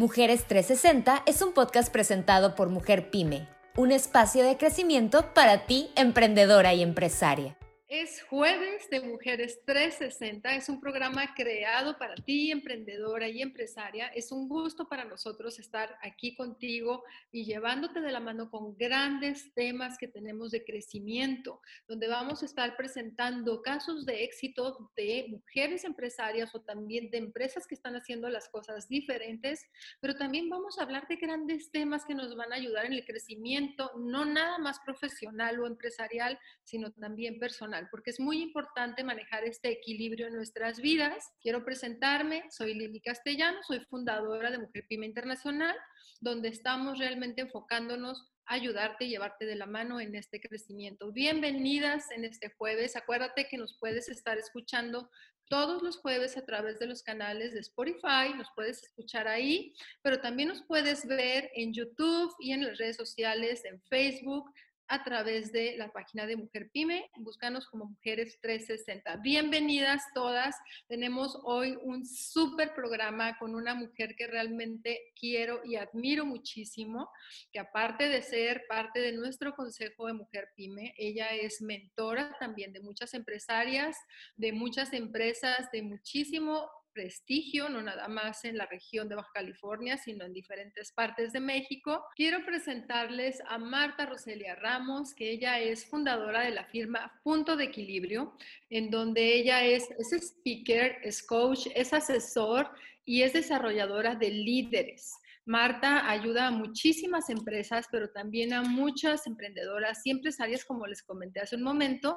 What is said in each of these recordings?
Mujeres 360 es un podcast presentado por Mujer Pyme, un espacio de crecimiento para ti, emprendedora y empresaria. Es jueves de Mujeres 360, es un programa creado para ti, emprendedora y empresaria. Es un gusto para nosotros estar aquí contigo y llevándote de la mano con grandes temas que tenemos de crecimiento, donde vamos a estar presentando casos de éxito de mujeres empresarias o también de empresas que están haciendo las cosas diferentes, pero también vamos a hablar de grandes temas que nos van a ayudar en el crecimiento, no nada más profesional o empresarial, sino también personal porque es muy importante manejar este equilibrio en nuestras vidas. Quiero presentarme, soy Lili Castellano, soy fundadora de Mujer Pyme Internacional, donde estamos realmente enfocándonos a ayudarte y llevarte de la mano en este crecimiento. Bienvenidas en este jueves. Acuérdate que nos puedes estar escuchando todos los jueves a través de los canales de Spotify, nos puedes escuchar ahí, pero también nos puedes ver en YouTube y en las redes sociales, en Facebook, a través de la página de Mujer Pyme. Búscanos como Mujeres 360. Bienvenidas todas. Tenemos hoy un súper programa con una mujer que realmente quiero y admiro muchísimo, que aparte de ser parte de nuestro Consejo de Mujer Pyme, ella es mentora también de muchas empresarias, de muchas empresas, de muchísimo prestigio, no nada más en la región de Baja California, sino en diferentes partes de México. Quiero presentarles a Marta Roselia Ramos, que ella es fundadora de la firma Punto de Equilibrio, en donde ella es, es speaker, es coach, es asesor y es desarrolladora de líderes. Marta ayuda a muchísimas empresas, pero también a muchas emprendedoras y empresarias, como les comenté hace un momento,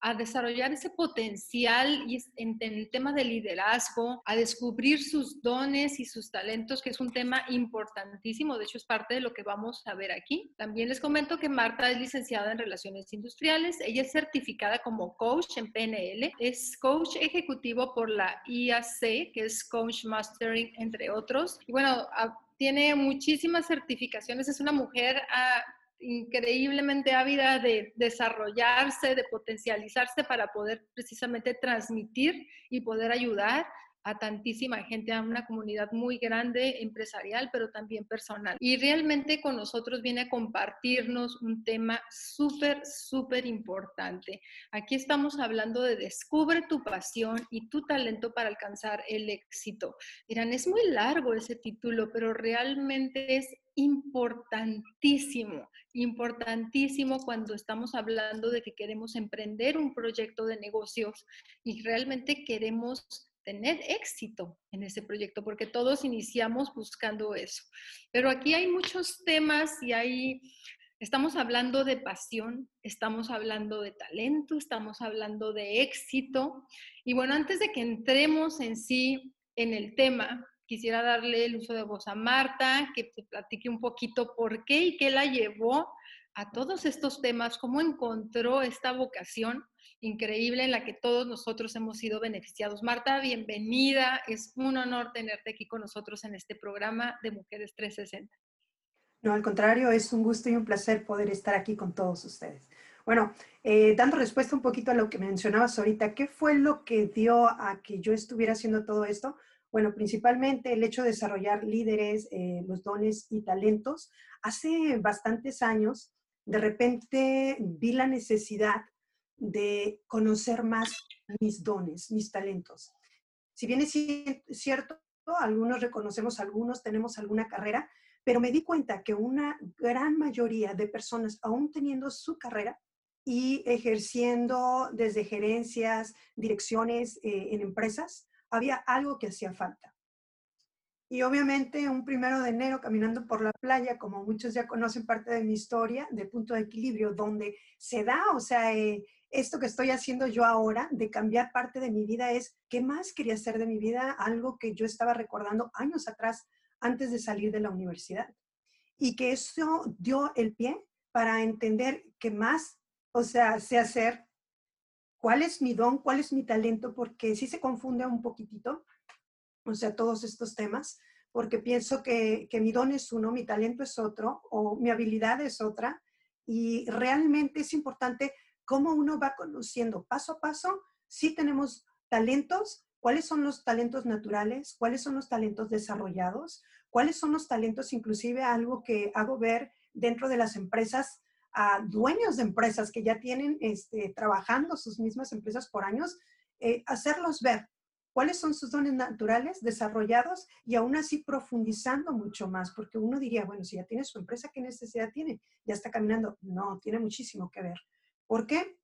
a desarrollar ese potencial y en, el tema de liderazgo, a descubrir sus dones y sus talentos, que es un tema importantísimo. De hecho, es parte de lo que vamos a ver aquí. También les comento que Marta es licenciada en Relaciones Industriales. Ella es certificada como coach en PNL. Es coach ejecutivo por la IAC, que es Coach Mastering, entre otros. Y bueno, tiene muchísimas certificaciones, es una mujer ah, increíblemente ávida de desarrollarse, de potencializarse para poder precisamente transmitir y poder ayudar a tantísima gente, a una comunidad muy grande, empresarial, pero también personal. Y realmente con nosotros viene a compartirnos un tema súper, súper importante. Aquí estamos hablando de descubre tu pasión y tu talento para alcanzar el éxito. Miran, es muy largo ese título, pero realmente es importantísimo, importantísimo cuando estamos hablando de que queremos emprender un proyecto de negocios y realmente queremos tener éxito en ese proyecto, porque todos iniciamos buscando eso. Pero aquí hay muchos temas y hay, estamos hablando de pasión, estamos hablando de talento, estamos hablando de éxito. Y bueno, antes de que entremos en sí en el tema, quisiera darle el uso de voz a Marta, que te platique un poquito por qué y qué la llevó a todos estos temas, cómo encontró esta vocación increíble en la que todos nosotros hemos sido beneficiados. Marta, bienvenida. Es un honor tenerte aquí con nosotros en este programa de Mujeres 360. No, al contrario, es un gusto y un placer poder estar aquí con todos ustedes. Bueno, eh, dando respuesta un poquito a lo que mencionabas ahorita, ¿qué fue lo que dio a que yo estuviera haciendo todo esto? Bueno, principalmente el hecho de desarrollar líderes, eh, los dones y talentos. Hace bastantes años, de repente vi la necesidad de conocer más mis dones, mis talentos. Si bien es cierto, algunos reconocemos algunos, tenemos alguna carrera, pero me di cuenta que una gran mayoría de personas, aún teniendo su carrera y ejerciendo desde gerencias, direcciones eh, en empresas, había algo que hacía falta. Y obviamente un primero de enero caminando por la playa, como muchos ya conocen parte de mi historia, de punto de equilibrio, donde se da, o sea, eh, esto que estoy haciendo yo ahora, de cambiar parte de mi vida, es qué más quería hacer de mi vida, algo que yo estaba recordando años atrás, antes de salir de la universidad. Y que eso dio el pie para entender qué más, o sea, sé hacer, cuál es mi don, cuál es mi talento, porque sí se confunde un poquitito o sea, todos estos temas, porque pienso que, mi don es uno, mi talento es otro, o mi habilidad es otra, y realmente es importante cómo uno va conociendo paso a paso. Sí tenemos talentos, cuáles son los talentos naturales, cuáles son los talentos desarrollados, cuáles son los talentos, inclusive algo que hago ver dentro de las empresas a dueños de empresas que ya tienen este, trabajando sus mismas empresas por años, eh, hacerlos ver cuáles son sus dones naturales desarrollados y aún así profundizando mucho más, porque uno diría, bueno, si ya tiene su empresa, ¿qué necesidad tiene? Ya está caminando. No, tiene muchísimo que ver. ¿Por qué?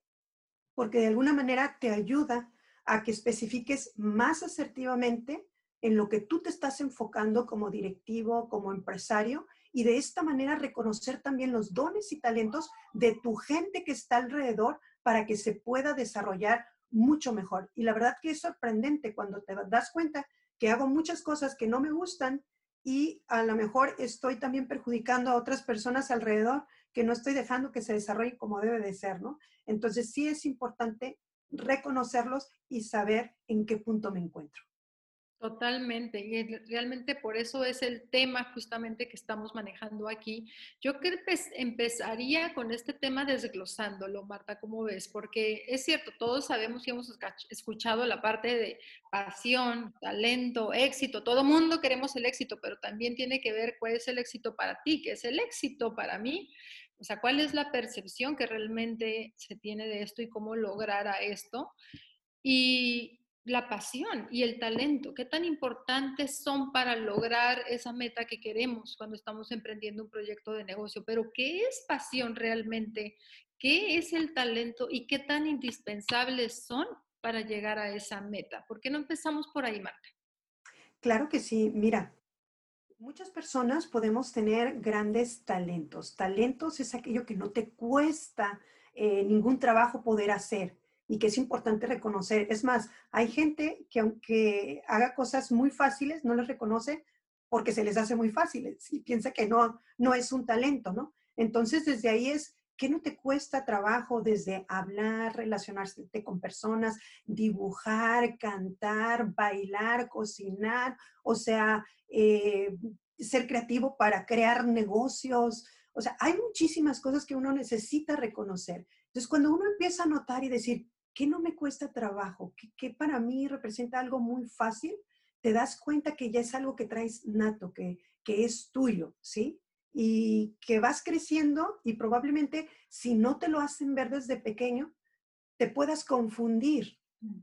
Porque de alguna manera te ayuda a que especifiques más asertivamente en lo que tú te estás enfocando como directivo, como empresario, y de esta manera reconocer también los dones y talentos de tu gente que está alrededor para que se pueda desarrollar mucho mejor. Y la verdad que es sorprendente cuando te das cuenta que hago muchas cosas que no me gustan y a lo mejor estoy también perjudicando a otras personas alrededor que no estoy dejando que se desarrolle como debe de ser, ¿no? Entonces sí es importante reconocerlos y saber en qué punto me encuentro. Totalmente, y realmente por eso es el tema justamente que estamos manejando aquí. Yo creo que empezaría con este tema desglosándolo, Marta, ¿cómo ves? Porque es cierto, todos sabemos y hemos escuchado la parte de pasión, talento, éxito, todo mundo queremos el éxito, pero también tiene que ver cuál es el éxito para ti, qué es el éxito para mí, o sea, cuál es la percepción que realmente se tiene de esto y cómo lograr a esto. Y la pasión y el talento, qué tan importantes son para lograr esa meta que queremos cuando estamos emprendiendo un proyecto de negocio. Pero, ¿qué es pasión realmente? ¿Qué es el talento y qué tan indispensables son para llegar a esa meta? ¿Por qué no empezamos por ahí, Marta? Claro que sí. Mira, Muchas personas podemos tener grandes talentos. Talentos es aquello que no te cuesta eh, ningún trabajo poder hacer y que es importante reconocer. Es más, hay gente que aunque haga cosas muy fáciles, no las reconoce porque se les hace muy fáciles y piensa que no, no es un talento, ¿no? Entonces, desde ahí es, ¿qué no te cuesta trabajo desde hablar, relacionarse con personas, dibujar, cantar, bailar, cocinar? O sea, eh, ser creativo para crear negocios. O sea, hay muchísimas cosas que uno necesita reconocer. Entonces, cuando uno empieza a notar y decir, ¿qué no me cuesta trabajo? ¿Qué, para mí representa algo muy fácil? Te das cuenta que ya es algo que traes nato, que, que es tuyo, ¿sí? Y que vas creciendo y probablemente si no te lo hacen ver desde pequeño, te puedas confundir mm.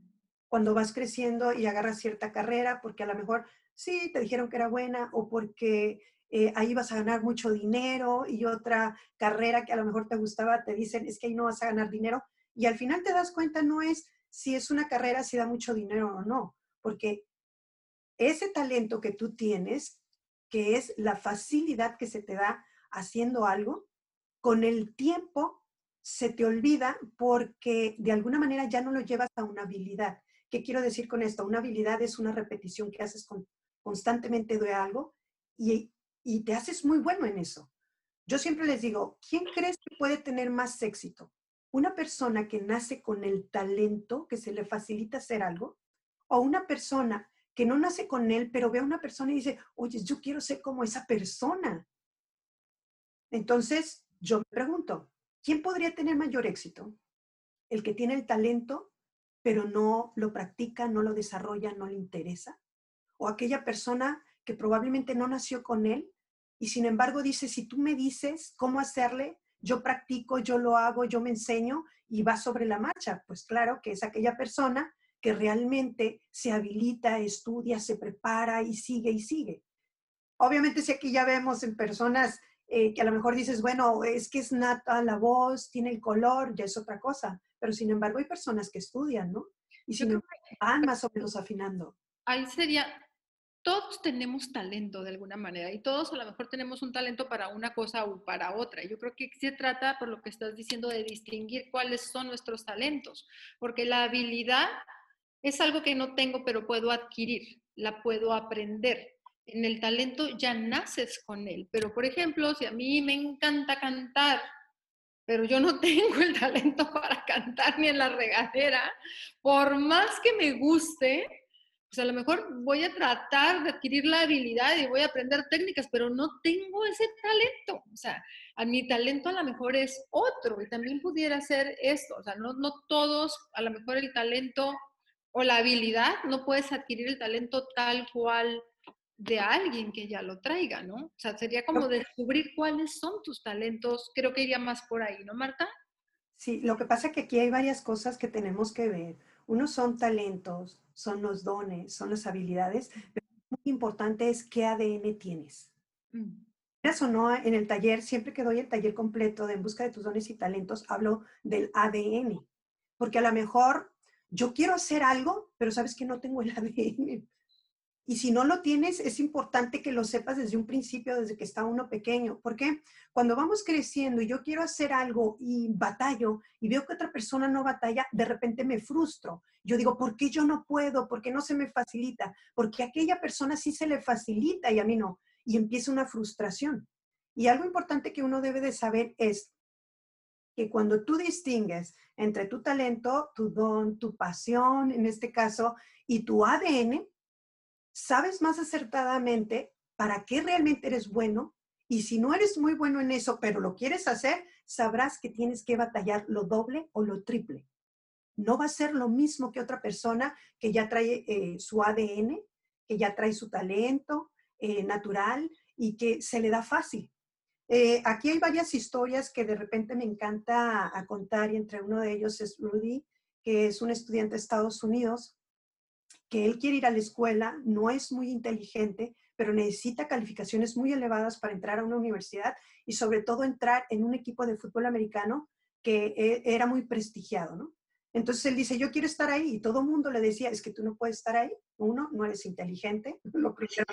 cuando vas creciendo y agarras cierta carrera, porque a lo mejor sí, te dijeron que era buena o porque eh, ahí vas a ganar mucho dinero y otra carrera que a lo mejor te gustaba, te dicen, es que ahí no vas a ganar dinero. Y al final te das cuenta, no es si es una carrera, si da mucho dinero o no, porque ese talento que tú tienes, que es la facilidad que se te da haciendo algo, con el tiempo se te olvida porque de alguna manera ya no lo llevas a una habilidad. ¿Qué quiero decir con esto? Una habilidad es una repetición que haces con, constantemente de algo y, y te haces muy bueno en eso. Yo siempre les digo, ¿quién crees que puede tener más éxito? ¿Una persona que nace con el talento, que se le facilita hacer algo? ¿O una persona que no nace con él, pero ve a una persona y dice, oye, yo quiero ser como esa persona? Entonces, yo me pregunto, ¿quién podría tener mayor éxito? ¿El que tiene el talento, pero no lo practica, no lo desarrolla, no le interesa? o aquella persona que probablemente no nació con él y sin embargo dice, si tú me dices cómo hacerle, yo practico, yo lo hago, yo me enseño y va sobre la marcha. Pues claro que es aquella persona que realmente se habilita, estudia, se prepara y sigue y sigue. Obviamente si aquí ya vemos en personas eh, que a lo mejor dices, bueno, es que es nata la voz, tiene el color, ya es otra cosa, pero sin embargo hay personas que estudian, ¿no? Y si no, van más o menos afinando. Ahí sería, todos tenemos talento de alguna manera y todos a lo mejor tenemos un talento para una cosa o para otra. Yo creo que se trata, por lo que estás diciendo, de distinguir cuáles son nuestros talentos, porque la habilidad es algo que no tengo, pero puedo adquirir, la puedo aprender. En el talento ya naces con él, pero por ejemplo, si a mí me encanta cantar, pero yo no tengo el talento para cantar ni en la regadera, por más que me guste, pues a lo mejor voy a tratar de adquirir la habilidad y voy a aprender técnicas, pero no tengo ese talento. O sea, a mi talento a lo mejor es otro y también pudiera ser esto. O sea, no, no todos, a lo mejor el talento o la habilidad, no puedes adquirir el talento tal cual de alguien que ya lo traiga, ¿no? O sea, sería como descubrir cuáles son tus talentos. Creo que iría más por ahí, ¿no, Marta? Sí, lo que pasa es que aquí hay varias cosas que tenemos que ver. Uno son talentos, son los dones, son las habilidades, pero muy importante es qué ADN tienes. Mm. Eso no, en el taller, siempre que doy el taller completo de En Busca de tus dones y talentos, hablo del ADN, porque a lo mejor yo quiero hacer algo, pero sabes que no tengo el ADN. Y si no lo tienes, es importante que lo sepas desde un principio, desde que está uno pequeño. Porque cuando vamos creciendo y yo quiero hacer algo y batallo y veo que otra persona no batalla, de repente me frustro. Yo digo, ¿por qué yo no puedo? ¿Por qué no se me facilita? Porque a aquella persona sí se le facilita y a mí no. Y empieza una frustración. Y algo importante que uno debe de saber es que cuando tú distingues entre tu talento, tu don, tu pasión, en este caso, y tu ADN, sabes más acertadamente para qué realmente eres bueno y si no eres muy bueno en eso, pero lo quieres hacer, sabrás que tienes que batallar lo doble o lo triple. No va a ser lo mismo que otra persona que ya trae eh, su ADN, que ya trae su talento eh, natural y que se le da fácil. Eh, aquí hay varias historias que de repente me encanta a contar y entre uno de ellos es Rudy, que es un estudiante de Estados Unidos que él quiere ir a la escuela, no es muy inteligente, pero necesita calificaciones muy elevadas para entrar a una universidad y sobre todo entrar en un equipo de fútbol americano que e, era muy prestigiado, ¿no? Entonces él dice, yo quiero estar ahí y todo el mundo le decía, es que tú no puedes estar ahí. Uno, no eres inteligente, lo primero.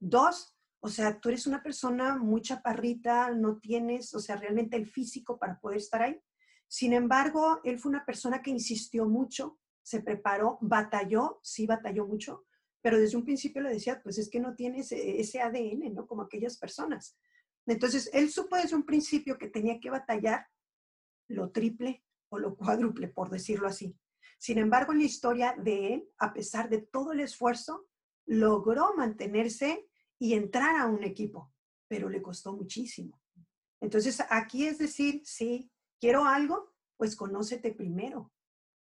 Dos, o sea, tú eres una persona muy chaparrita, no tienes, o sea, realmente el físico para poder estar ahí. Sin embargo, él fue una persona que insistió mucho, se preparó, batalló, sí batalló mucho, pero desde un principio le decía, pues es que no tienes ese, ADN, ¿no? Como aquellas personas. Entonces, él supo desde un principio que tenía que batallar lo triple o lo cuádruple, por decirlo así. Sin embargo, en la historia de él, a pesar de todo el esfuerzo, logró mantenerse y entrar a un equipo, pero le costó muchísimo. Entonces, aquí es decir, sí, quiero algo, pues conócete primero.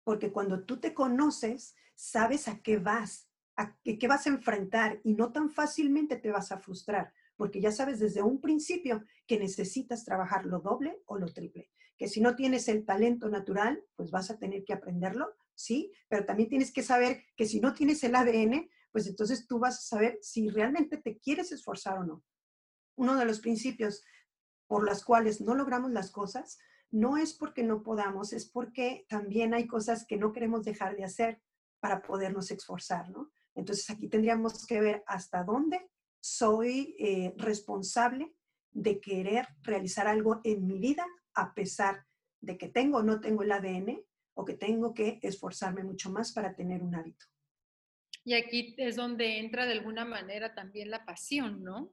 Porque cuando tú te conoces, sabes a qué vas, a qué, vas a enfrentar y no tan fácilmente te vas a frustrar, porque ya sabes desde un principio que necesitas trabajar lo doble o lo triple. Que si no tienes el talento natural, pues vas a tener que aprenderlo, sí, pero también tienes que saber que si no tienes el ADN, pues entonces tú vas a saber si realmente te quieres esforzar o no. Uno de los principios por los cuales no logramos las cosas no es porque no podamos, es porque también hay cosas que no queremos dejar de hacer para podernos esforzar, ¿no? Entonces aquí tendríamos que ver hasta dónde soy eh, responsable de querer realizar algo en mi vida a pesar de que tengo o no tengo el ADN o que tengo que esforzarme mucho más para tener un hábito. Y aquí es donde entra de alguna manera también la pasión, ¿no?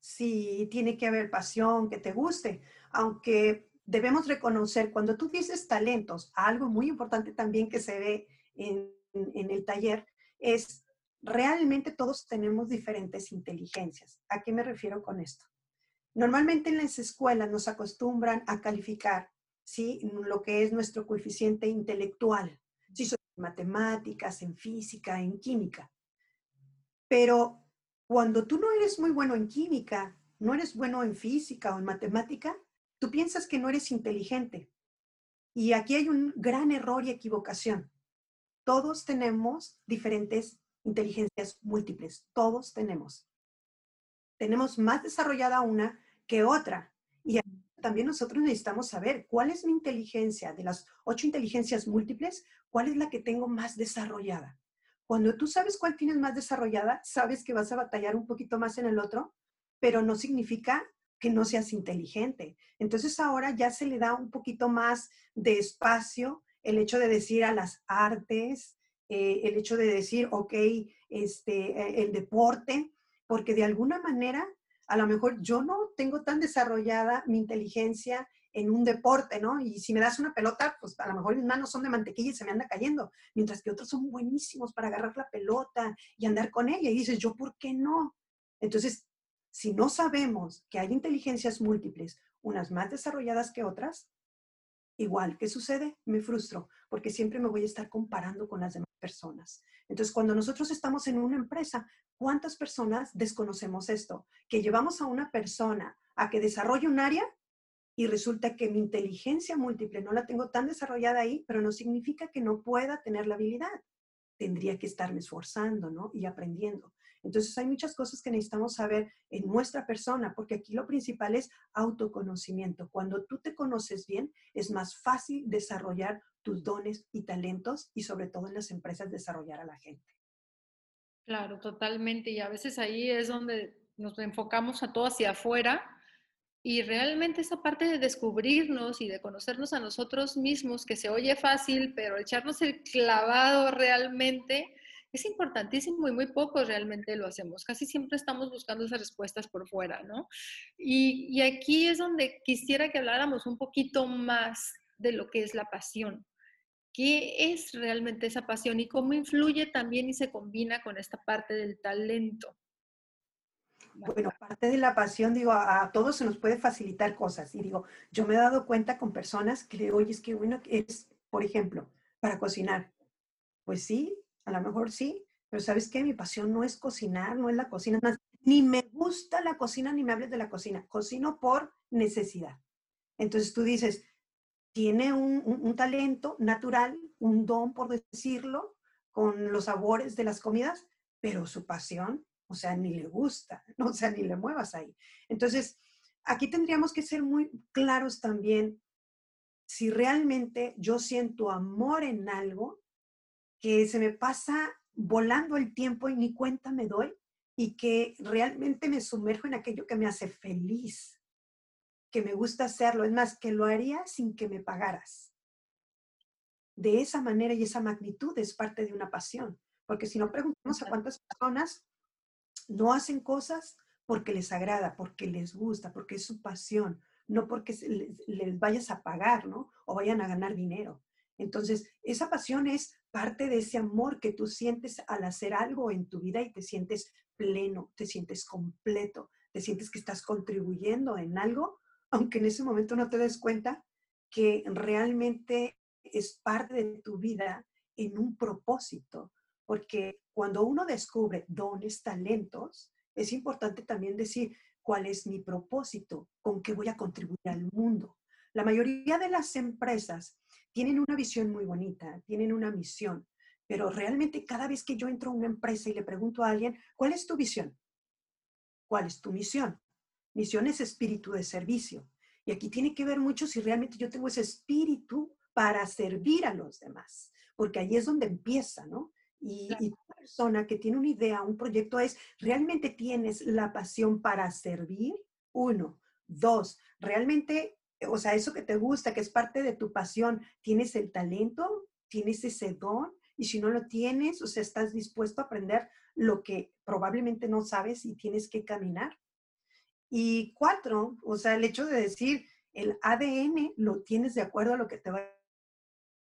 Sí, tiene que haber pasión, que te guste, aunque debemos reconocer, cuando tú dices talentos, algo muy importante también que se ve en, el taller es realmente todos tenemos diferentes inteligencias. ¿A qué me refiero con esto? Normalmente en las escuelas nos acostumbran a calificar ¿sí? lo que es nuestro coeficiente intelectual, si son matemáticas, en física, en química. Pero cuando tú no eres muy bueno en química, no eres bueno en física o en matemática, Tú piensas que no eres inteligente. Y aquí hay un gran error y equivocación. Todos tenemos diferentes inteligencias múltiples. Todos tenemos. Tenemos más desarrollada una que otra. Y también nosotros necesitamos saber cuál es mi inteligencia de las ocho inteligencias múltiples, cuál es la que tengo más desarrollada. Cuando tú sabes cuál tienes más desarrollada, sabes que vas a batallar un poquito más en el otro, pero no significa que no seas inteligente. Entonces ahora ya se le da un poquito más de espacio el hecho de decir a las artes, eh, el hecho de decir, ok, este, el deporte, porque de alguna manera, a lo mejor yo no tengo tan desarrollada mi inteligencia en un deporte, ¿no? Y si me das una pelota, pues a lo mejor mis manos son de mantequilla y se me anda cayendo, mientras que otros son buenísimos para agarrar la pelota y andar con ella. Y dices, ¿yo por qué no? Entonces, si no sabemos que hay inteligencias múltiples, unas más desarrolladas que otras, igual, ¿qué sucede? Me frustro porque siempre me voy a estar comparando con las demás personas. Entonces, cuando nosotros estamos en una empresa, ¿cuántas personas desconocemos esto? Que llevamos a una persona a que desarrolle un área y resulta que mi inteligencia múltiple no la tengo tan desarrollada ahí, pero no significa que no pueda tener la habilidad. Tendría que estarme esforzando, ¿no? Y aprendiendo. Entonces hay muchas cosas que necesitamos saber en nuestra persona, porque aquí lo principal es autoconocimiento. Cuando tú te conoces bien, es más fácil desarrollar tus dones y talentos y sobre todo en las empresas desarrollar a la gente. Claro, totalmente. Y a veces ahí es donde nos enfocamos a todo hacia afuera y realmente esa parte de descubrirnos y de conocernos a nosotros mismos, que se oye fácil, pero echarnos el clavado realmente es importantísimo y muy poco realmente lo hacemos. Casi siempre estamos buscando esas respuestas por fuera, ¿no? Y, aquí es donde quisiera que habláramos un poquito más de lo que es la pasión. ¿Qué es realmente esa pasión y cómo influye también y se combina con esta parte del talento? Bueno, parte de la pasión, digo, a, todos se nos puede facilitar cosas. Y digo, yo me he dado cuenta con personas que le oye, es que bueno, es, por ejemplo, para cocinar. Pues sí, a lo mejor sí, pero ¿sabes qué? Mi pasión no es cocinar, no es la cocina, ni me gusta la cocina, ni me hables de la cocina, cocino por necesidad. Entonces tú dices, tiene un, talento natural, un don, por decirlo, con los sabores de las comidas, pero su pasión, o sea, ni le gusta, o sea, ni le muevas ahí. Entonces, aquí tendríamos que ser muy claros también si realmente yo siento amor en algo, que se me pasa volando el tiempo y ni cuenta me doy y que realmente me sumerjo en aquello que me hace feliz, que me gusta hacerlo. Es más, que lo haría sin que me pagaras. De esa manera y esa magnitud es parte de una pasión. Porque si no preguntamos a cuántas personas no hacen cosas porque les agrada, porque les gusta, porque es su pasión, no porque les, les vayas a pagar, ¿no? O vayan a ganar dinero. Entonces, esa pasión es parte de ese amor que tú sientes al hacer algo en tu vida y te sientes pleno, te sientes completo, te sientes que estás contribuyendo en algo, aunque en ese momento no te des cuenta que realmente es parte de tu vida en un propósito. Porque cuando uno descubre dones, talentos, es importante también decir cuál es mi propósito, con qué voy a contribuir al mundo. La mayoría de las empresas tienen una visión muy bonita, tienen una misión, pero realmente cada vez que yo entro a una empresa y le pregunto a alguien, ¿cuál es tu visión? ¿Cuál es tu misión? Misión es espíritu de servicio. Y aquí tiene que ver mucho si realmente yo tengo ese espíritu para servir a los demás, porque ahí es donde empieza, ¿no? Y, y la persona que tiene una idea, un proyecto es, ¿realmente tienes la pasión para servir? Uno. Dos, ¿realmente o sea, eso que te gusta, que es parte de tu pasión, ¿tienes el talento? ¿Tienes ese don? Y si no lo tienes, o sea, estás dispuesto a aprender lo que probablemente no sabes y tienes que caminar. Y cuatro, o sea, el hecho de decir, el ADN lo tienes de acuerdo a lo que te va a...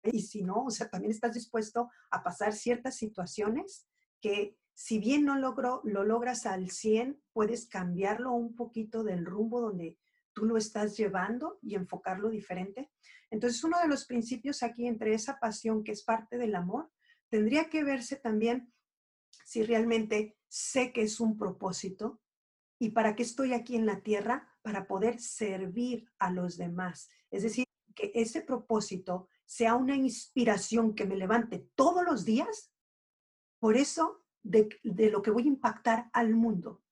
Y si no, o sea, también estás dispuesto a pasar ciertas situaciones que si bien no logro, lo logras al 100, puedes cambiarlo un poquito del rumbo donde tú lo estás llevando y enfocarlo diferente. Entonces, uno de los principios aquí entre esa pasión que es parte del amor, tendría que verse también si realmente sé que es un propósito y para qué estoy aquí en la tierra, para poder servir a los demás. Es decir, que ese propósito sea una inspiración que me levante todos los días, por eso de, de lo que voy a impactar al mundo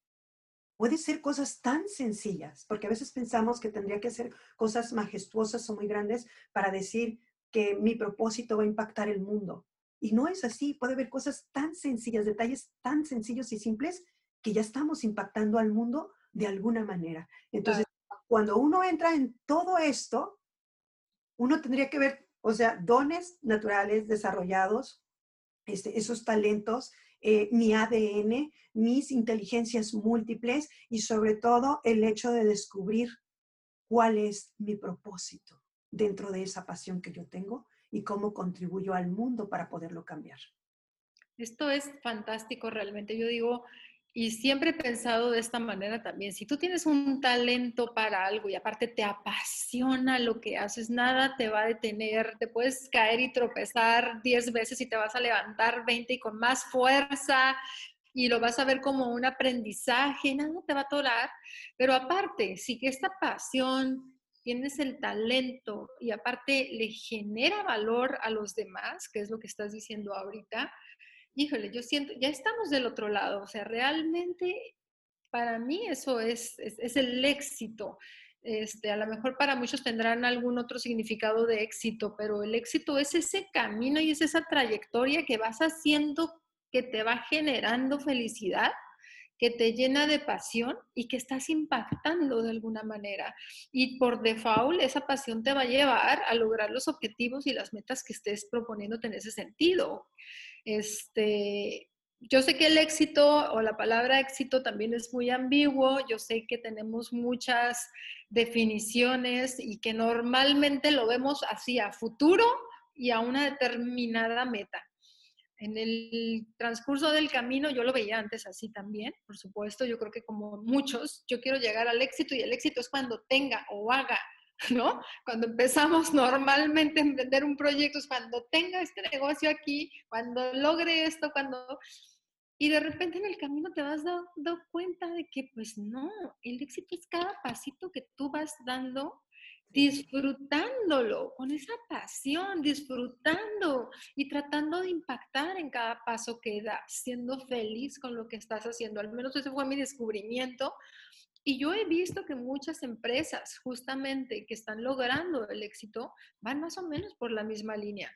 puede ser cosas tan sencillas, porque a veces pensamos que tendría que ser cosas majestuosas o muy grandes para decir que mi propósito va a impactar el mundo. Y no es así, puede haber cosas tan sencillas, detalles tan sencillos y simples que ya estamos impactando al mundo de alguna manera. Entonces, cuando uno entra en todo esto, uno tendría que ver, o sea, dones naturales desarrollados, este, esos talentos, eh, mi ADN, mis inteligencias múltiples y sobre todo el hecho de descubrir cuál es mi propósito dentro de esa pasión que yo tengo y cómo contribuyo al mundo para poderlo cambiar. Esto es fantástico realmente. Yo digo, y siempre he pensado de esta manera también, si tú tienes un talento para algo y aparte te apasiona lo que haces, nada te va a detener, te puedes caer y tropezar 10 veces y te vas a levantar 20 y con más fuerza y lo vas a ver como un aprendizaje, nada te va a atorar, pero aparte, si que esta pasión tienes el talento y aparte le genera valor a los demás, que es lo que estás diciendo ahorita, híjole, yo siento, ya estamos del otro lado, o sea, realmente para mí eso es, es, el éxito. Este, a lo mejor para muchos tendrán algún otro significado de éxito, pero el éxito es ese camino y es esa trayectoria que vas haciendo que te va generando felicidad, que te llena de pasión y que estás impactando de alguna manera. Y por default, esa pasión te va a llevar a lograr los objetivos y las metas que estés proponiéndote en ese sentido. Este, yo sé que el éxito o la palabra éxito también es muy ambiguo, yo sé que tenemos muchas definiciones y que normalmente lo vemos así a futuro y a una determinada meta. En el transcurso del camino, yo lo veía antes así también, por supuesto, yo creo que como muchos, yo quiero llegar al éxito y el éxito es cuando tenga o haga ¿no? Cuando empezamos normalmente a emprender un proyecto es cuando tenga este negocio aquí, cuando logre esto, cuando... Y de repente en el camino te vas dando cuenta de que pues no, el éxito es cada pasito que tú vas dando disfrutándolo, con esa pasión, disfrutando y tratando de impactar en cada paso que das, siendo feliz con lo que estás haciendo. Al menos ese fue mi descubrimiento y yo he visto que muchas empresas justamente que están logrando el éxito van más o menos por la misma línea.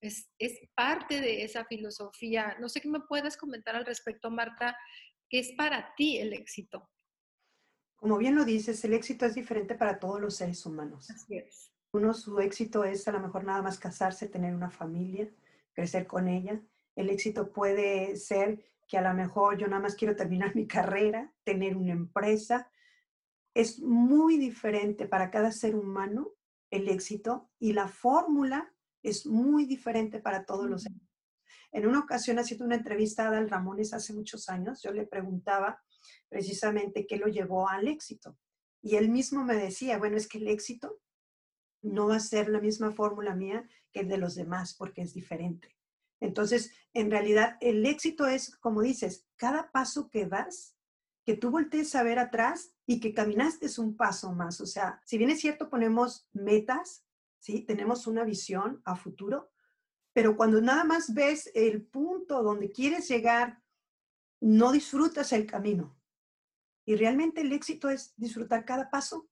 Es, es parte de esa filosofía. No sé qué me puedes comentar al respecto, Marta, ¿qué es para ti el éxito? Como bien lo dices, el éxito es diferente para todos los seres humanos. Así es. Uno, su éxito es a lo mejor nada más casarse, tener una familia, crecer con ella. El éxito puede ser que a lo mejor yo nada más quiero terminar mi carrera, tener una empresa. Es muy diferente para cada ser humano el éxito y la fórmula es muy diferente para todos los. En una ocasión, haciendo una entrevista a Adal Ramones hace muchos años, yo le preguntaba precisamente qué lo llevó al éxito. Y él mismo me decía, bueno, es que el éxito no va a ser la misma fórmula mía que el de los demás porque es diferente. Entonces, en realidad, el éxito es, como dices, cada paso que das, que tú voltees a ver atrás y que caminaste un paso más. O sea, si bien es cierto, ponemos metas, ¿sí? Tenemos una visión a futuro, pero cuando nada más ves el punto donde quieres llegar, no disfrutas el camino. Y realmente el éxito es disfrutar cada paso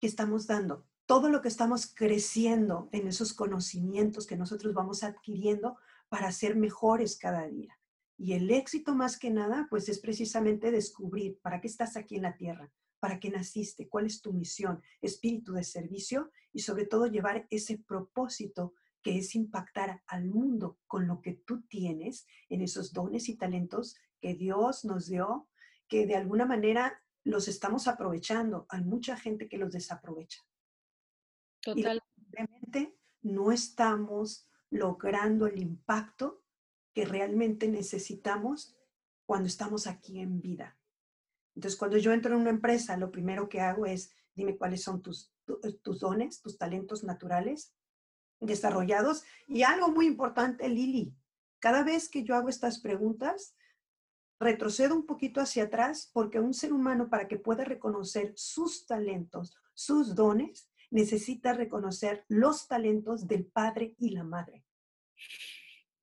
que estamos dando todo lo que estamos creciendo en esos conocimientos que nosotros vamos adquiriendo para ser mejores cada día. Y el éxito más que nada, pues es precisamente descubrir para qué estás aquí en la tierra, para qué naciste, cuál es tu misión, espíritu de servicio y sobre todo llevar ese propósito que es impactar al mundo con lo que tú tienes en esos dones y talentos que Dios nos dio, que de alguna manera los estamos aprovechando. Hay mucha gente que los desaprovecha. Totalmente. no estamos logrando el impacto que realmente necesitamos cuando estamos aquí en vida. Entonces, cuando yo entro en una empresa, lo primero que hago es, dime cuáles son tus, tus dones, tus talentos naturales desarrollados. Y algo muy importante, Lili, cada vez que yo hago estas preguntas, retrocedo un poquito hacia atrás porque un ser humano para que pueda reconocer sus talentos, sus dones, necesita reconocer los talentos del padre y la madre.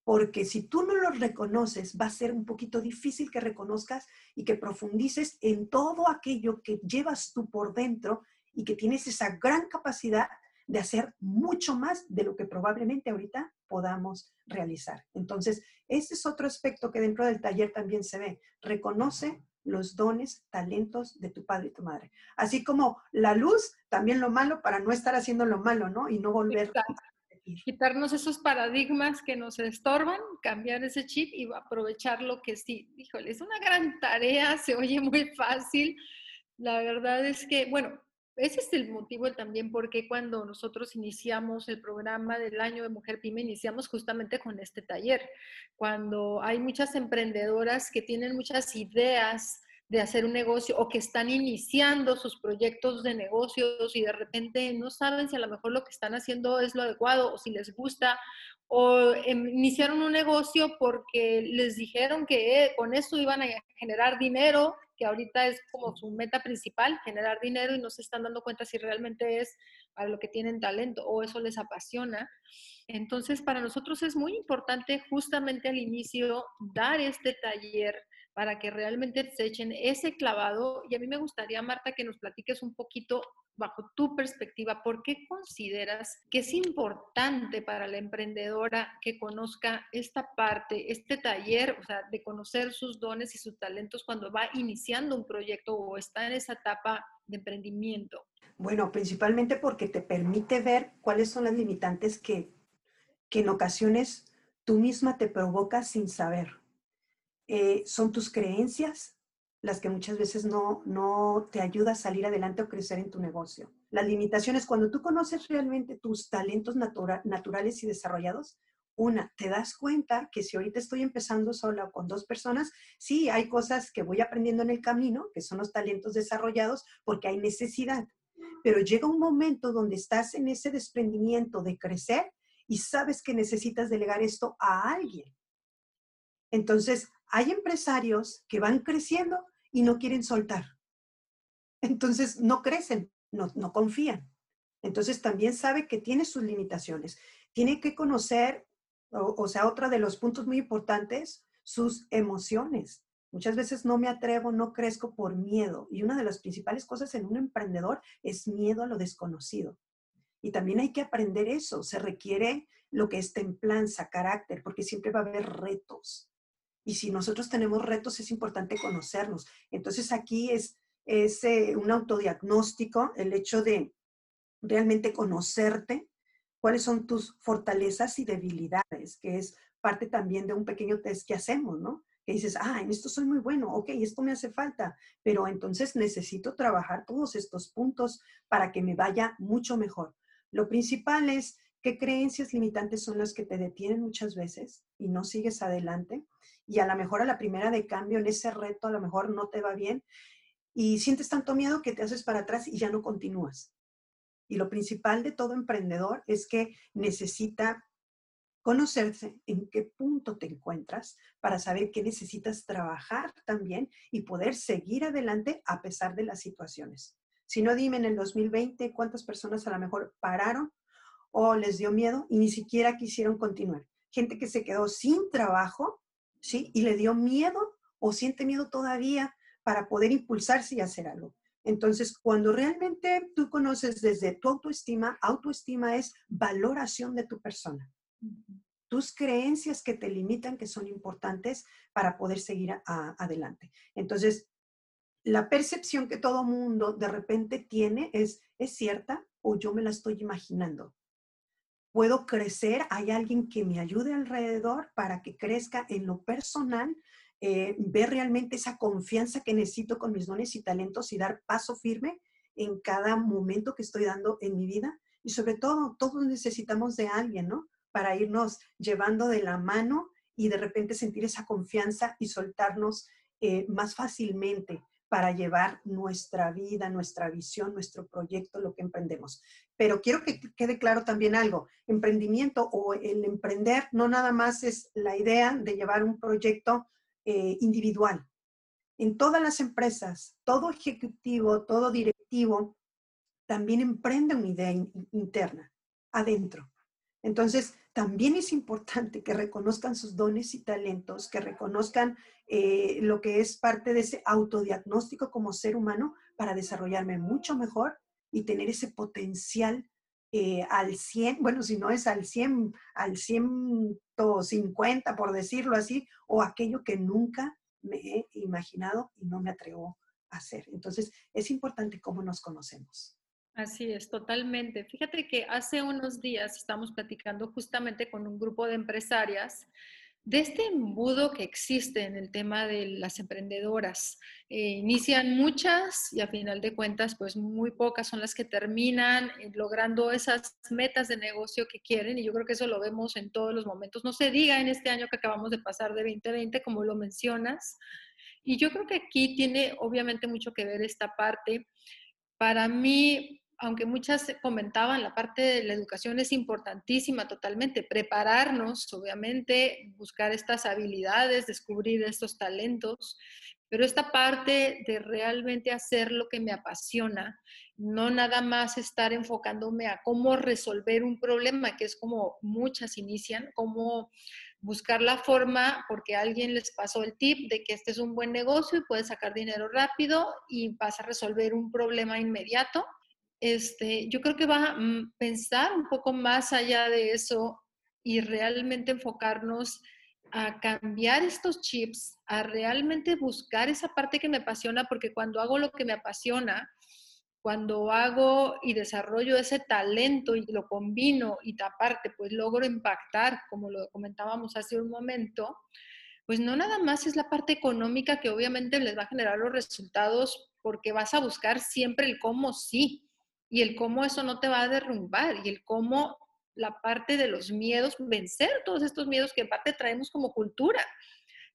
Porque si tú no los reconoces, va a ser un poquito difícil que reconozcas y que profundices en todo aquello que llevas tú por dentro y que tienes esa gran capacidad de hacer mucho más de lo que probablemente ahorita podamos realizar. Entonces, ese es otro aspecto que dentro del taller también se ve. Reconoce los dones, talentos de tu padre y tu madre. Así como la luz, también lo malo para no estar haciendo lo malo, ¿no? Y no volver a Quitarnos esos paradigmas que nos estorban, cambiar ese chip y aprovechar lo que sí. Híjole, es una gran tarea, se oye muy fácil. La verdad es que, bueno, ese es el motivo también porque cuando nosotros iniciamos el programa del año de Mujer Pyme, iniciamos justamente con este taller. Cuando hay muchas emprendedoras que tienen muchas ideas de hacer un negocio o que están iniciando sus proyectos de negocios y de repente no saben si a lo mejor lo que están haciendo es lo adecuado o si les gusta o em, iniciaron un negocio porque les dijeron que con eso iban a generar dinero que ahorita es como su meta principal, generar dinero y no se están dando cuenta si realmente es a lo que tienen talento o eso les apasiona. Entonces, para nosotros es muy importante justamente al inicio dar este taller para que realmente se echen ese clavado. Y a mí me gustaría, Marta, que nos platiques un poquito bajo tu perspectiva, ¿por qué consideras que es importante para la emprendedora que conozca esta parte, este taller, o sea, de conocer sus dones y sus talentos cuando va iniciando un proyecto o está en esa etapa de emprendimiento? Bueno, principalmente porque te permite ver cuáles son las limitantes que, que en ocasiones tú misma te provocas sin saber. Eh, son tus creencias las que muchas veces no, no te ayuda a salir adelante o crecer en tu negocio. Las limitaciones, cuando tú conoces realmente tus talentos naturales y desarrollados, una, te das cuenta que si ahorita estoy empezando sola o con dos personas, sí, hay cosas que voy aprendiendo en el camino, que son los talentos desarrollados, porque hay necesidad. Pero llega un momento donde estás en ese desprendimiento de crecer y sabes que necesitas delegar esto a alguien. Entonces, hay empresarios que van creciendo y no quieren soltar. Entonces, no crecen, no, confían. Entonces, también sabe que tiene sus limitaciones. Tiene que conocer, o, sea, otro de los puntos muy importantes, sus emociones. Muchas veces no me atrevo, no crezco por miedo. Y una de las principales cosas en un emprendedor es miedo a lo desconocido. Y también hay que aprender eso. Se requiere lo que es templanza, carácter, porque siempre va a haber retos. Y si nosotros tenemos retos, es importante conocernos. Entonces aquí es, es eh, un autodiagnóstico, el hecho de realmente conocerte, cuáles son tus fortalezas y debilidades, que es parte también de un pequeño test que hacemos, ¿no? Que dices, ah, en esto soy muy bueno, ok, esto me hace falta, pero entonces necesito trabajar todos estos puntos para que me vaya mucho mejor. Lo principal es qué creencias limitantes son las que te detienen muchas veces y no sigues adelante y a lo mejor a la primera de cambio en ese reto a lo mejor no te va bien y sientes tanto miedo que te haces para atrás y ya no continúas. Y lo principal de todo emprendedor es que necesita conocerse en qué punto te encuentras para saber qué necesitas trabajar también y poder seguir adelante a pesar de las situaciones. Si no, dime en el 2020 cuántas personas a lo mejor pararon o les dio miedo y ni siquiera quisieron continuar. Gente que se quedó sin trabajo ¿sí? Y le dio miedo o siente miedo todavía para poder impulsarse y hacer algo. Entonces, cuando realmente tú conoces desde tu autoestima, autoestima es valoración de tu persona. Tus creencias que te limitan, que son importantes para poder seguir adelante. Entonces, la percepción que todo mundo de repente tiene es, ¿es cierta o yo me la estoy imaginando? Puedo crecer, hay alguien que me ayude alrededor para que crezca en lo personal, eh, ver realmente esa confianza que necesito con mis dones y talentos y dar paso firme en cada momento que estoy dando en mi vida. Y sobre todo, todos necesitamos de alguien, ¿no? Para irnos llevando de la mano y de repente sentir esa confianza y soltarnos eh, más fácilmente para llevar nuestra vida, nuestra visión, nuestro proyecto, lo que emprendemos. Pero quiero que quede claro también algo, emprendimiento o el emprender no nada más es la idea de llevar un proyecto eh, individual. En todas las empresas, todo ejecutivo, todo directivo, también emprende una idea interna, adentro. Entonces, también es importante que reconozcan sus dones y talentos, que reconozcan eh, lo que es parte de ese autodiagnóstico como ser humano para desarrollarme mucho mejor y tener ese potencial eh, al 100, bueno, si no es al 100, al 150, por decirlo así, o aquello que nunca me he imaginado y no me atrevo a hacer. Entonces, es importante cómo nos conocemos. Así es, totalmente. Fíjate que hace unos días estamos platicando justamente con un grupo de empresarias de este embudo que existe en el tema de las emprendedoras. Eh, inician muchas y a final de cuentas, pues muy pocas son las que terminan eh, logrando esas metas de negocio que quieren y yo creo que eso lo vemos en todos los momentos. No se diga en este año que acabamos de pasar de 2020, como lo mencionas. Y yo creo que aquí tiene obviamente mucho que ver esta parte. Para mí, aunque muchas comentaban, la parte de la educación es importantísima totalmente, prepararnos, obviamente, buscar estas habilidades, descubrir estos talentos, pero esta parte de realmente hacer lo que me apasiona, no nada más estar enfocándome a cómo resolver un problema, que es como muchas inician, cómo buscar la forma, porque alguien les pasó el tip de que este es un buen negocio y puedes sacar dinero rápido y vas a resolver un problema inmediato este, yo creo que va a mm, pensar un poco más allá de eso y realmente enfocarnos a cambiar estos chips, a realmente buscar esa parte que me apasiona, porque cuando hago lo que me apasiona, cuando hago y desarrollo ese talento y lo combino y aparte pues logro impactar, como lo comentábamos hace un momento, pues no nada más es la parte económica que obviamente les va a generar los resultados porque vas a buscar siempre el cómo sí, y el cómo eso no te va a derrumbar y el cómo la parte de los miedos, vencer todos estos miedos que en parte traemos como cultura,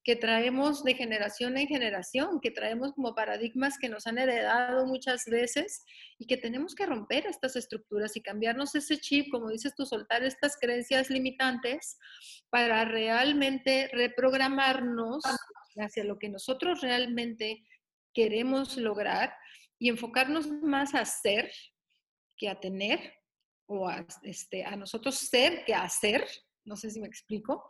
que traemos de generación en generación, que traemos como paradigmas que nos han heredado muchas veces y que tenemos que romper estas estructuras y cambiarnos ese chip, como dices tú, soltar estas creencias limitantes para realmente reprogramarnos hacia lo que nosotros realmente queremos lograr y enfocarnos más a ser que a tener o a, este, a nosotros ser que a hacer, no sé si me explico,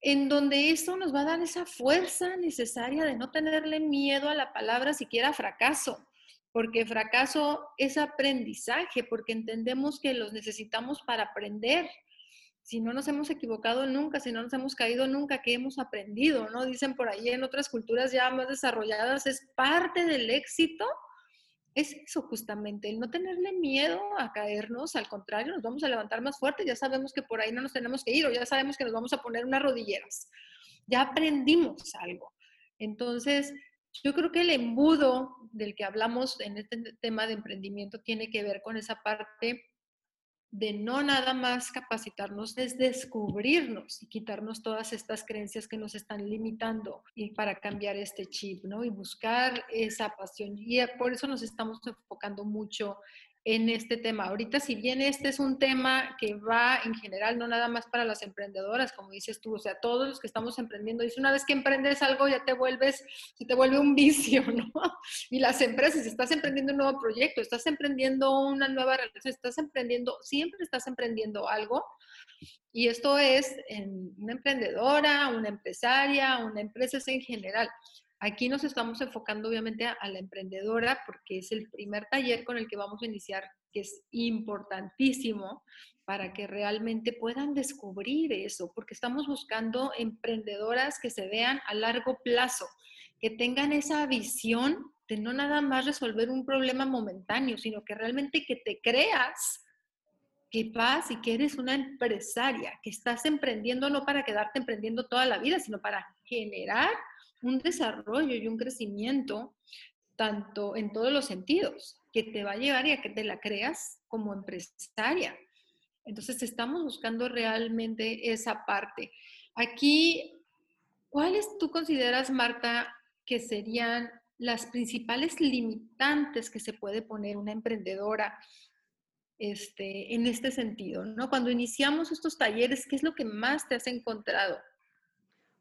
en donde eso nos va a dar esa fuerza necesaria de no tenerle miedo a la palabra siquiera fracaso, porque fracaso es aprendizaje, porque entendemos que los necesitamos para aprender. Si no nos hemos equivocado nunca, si no nos hemos caído nunca, ¿qué hemos aprendido? ¿No? Dicen por ahí en otras culturas ya más desarrolladas, es parte del éxito es eso justamente, el no tenerle miedo a caernos, al contrario, nos vamos a levantar más fuerte, ya sabemos que por ahí no nos tenemos que ir o ya sabemos que nos vamos a poner unas rodilleras, ya aprendimos algo. Entonces, yo creo que el embudo del que hablamos en este tema de emprendimiento tiene que ver con esa parte de no nada más capacitarnos, es descubrirnos y quitarnos todas estas creencias que nos están limitando y para cambiar este chip, ¿no? Y buscar esa pasión. Y por eso nos estamos enfocando mucho en este tema. Ahorita, si bien este es un tema que va en general, no nada más para las emprendedoras, como dices tú, o sea, todos los que estamos emprendiendo, dice una vez que emprendes algo ya te vuelves, se te vuelve un vicio, ¿no? Y las empresas, estás emprendiendo un nuevo proyecto, estás emprendiendo una nueva relación, estás emprendiendo, siempre estás emprendiendo algo. Y esto es en una emprendedora, una empresaria, una empresa es en general. Aquí nos estamos enfocando obviamente a, la emprendedora porque es el primer taller con el que vamos a iniciar, que es importantísimo para que realmente puedan descubrir eso, porque estamos buscando emprendedoras que se vean a largo plazo, que tengan esa visión de no nada más resolver un problema momentáneo, sino que realmente que te creas que vas y que eres una empresaria, que estás emprendiendo no para quedarte emprendiendo toda la vida, sino para generar un desarrollo y un crecimiento tanto en todos los sentidos, que te va a llevar y a que te la creas como empresaria. Entonces estamos buscando realmente esa parte. Aquí, ¿cuáles tú consideras, Marta, que serían las principales limitantes que se puede poner una emprendedora este, en este sentido? ¿no? Cuando iniciamos estos talleres, ¿qué es lo que más te has encontrado?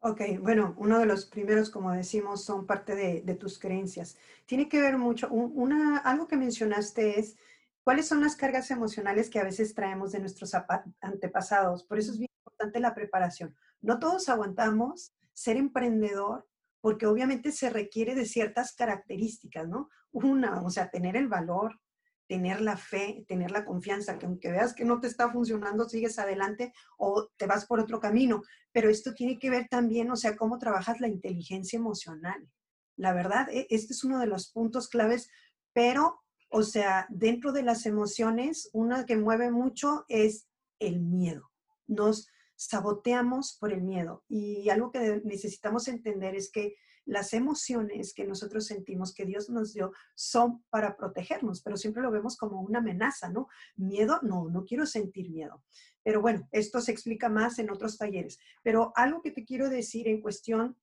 Ok, bueno, uno de los primeros, como decimos, son parte de, tus creencias. Tiene que ver mucho, una, algo que mencionaste es cuáles son las cargas emocionales que a veces traemos de nuestros antepasados. Por eso es bien importante la preparación. No todos aguantamos ser emprendedor porque obviamente se requiere de ciertas características, ¿no? Una, o sea, tener el valor, tener la fe, tener la confianza, que aunque veas que no te está funcionando, sigues adelante o te vas por otro camino. Pero esto tiene que ver también, o sea, cómo trabajas la inteligencia emocional. La verdad, e, este es uno de los puntos claves, pero, o sea, dentro de las emociones, una que mueve mucho es el miedo. Nos saboteamos por el miedo. Y algo que necesitamos entender es que las emociones que nosotros sentimos que Dios nos dio son para protegernos, pero siempre lo vemos como una amenaza, ¿no? Miedo, no, no quiero sentir miedo. Pero bueno, esto se explica más en otros talleres. Pero algo que te quiero decir en cuestión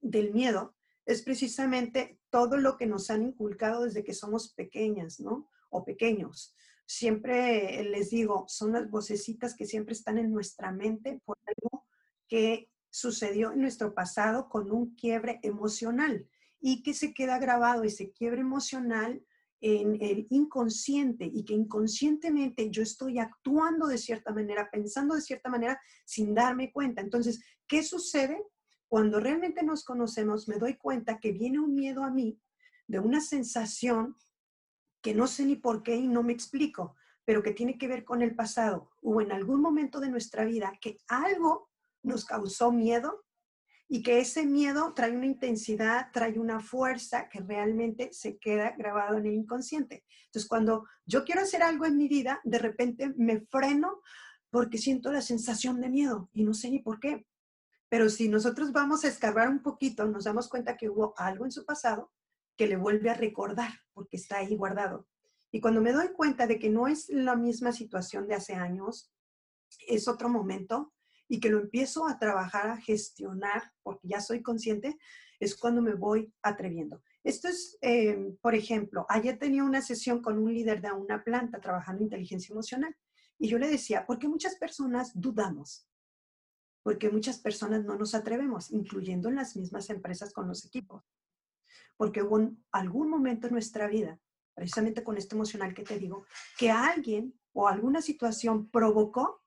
del miedo es precisamente todo lo que nos han inculcado desde que somos pequeñas, ¿no? O pequeños. Siempre les digo, son las vocecitas que siempre están en nuestra mente por algo que sucedió en nuestro pasado con un quiebre emocional y que se queda grabado ese quiebre emocional en el inconsciente y que inconscientemente yo estoy actuando de cierta manera, pensando de cierta manera sin darme cuenta. Entonces, ¿qué sucede? Cuando realmente nos conocemos, me doy cuenta que viene un miedo a mí de una sensación que no sé ni por qué y no me explico, pero que tiene que ver con el pasado o en algún momento de nuestra vida que algo nos causó miedo y que ese miedo trae una intensidad, trae una fuerza que realmente se queda grabado en el inconsciente. Entonces, cuando yo quiero hacer algo en mi vida, de repente me freno porque siento la sensación de miedo y no sé ni por qué. Pero si nosotros vamos a escarbar un poquito, nos damos cuenta que hubo algo en su pasado que le vuelve a recordar porque está ahí guardado. Y cuando me doy cuenta de que no es la misma situación de hace años, es otro momento, y que lo empiezo a trabajar, a gestionar, porque ya soy consciente, es cuando me voy atreviendo. Esto es, eh, por ejemplo, ayer tenía una sesión con un líder de una planta trabajando inteligencia emocional y yo le decía, ¿por qué muchas personas dudamos? Porque muchas personas no nos atrevemos, incluyendo en las mismas empresas con los equipos. Porque hubo algún momento en nuestra vida, precisamente con esto emocional que te digo, que alguien o alguna situación provocó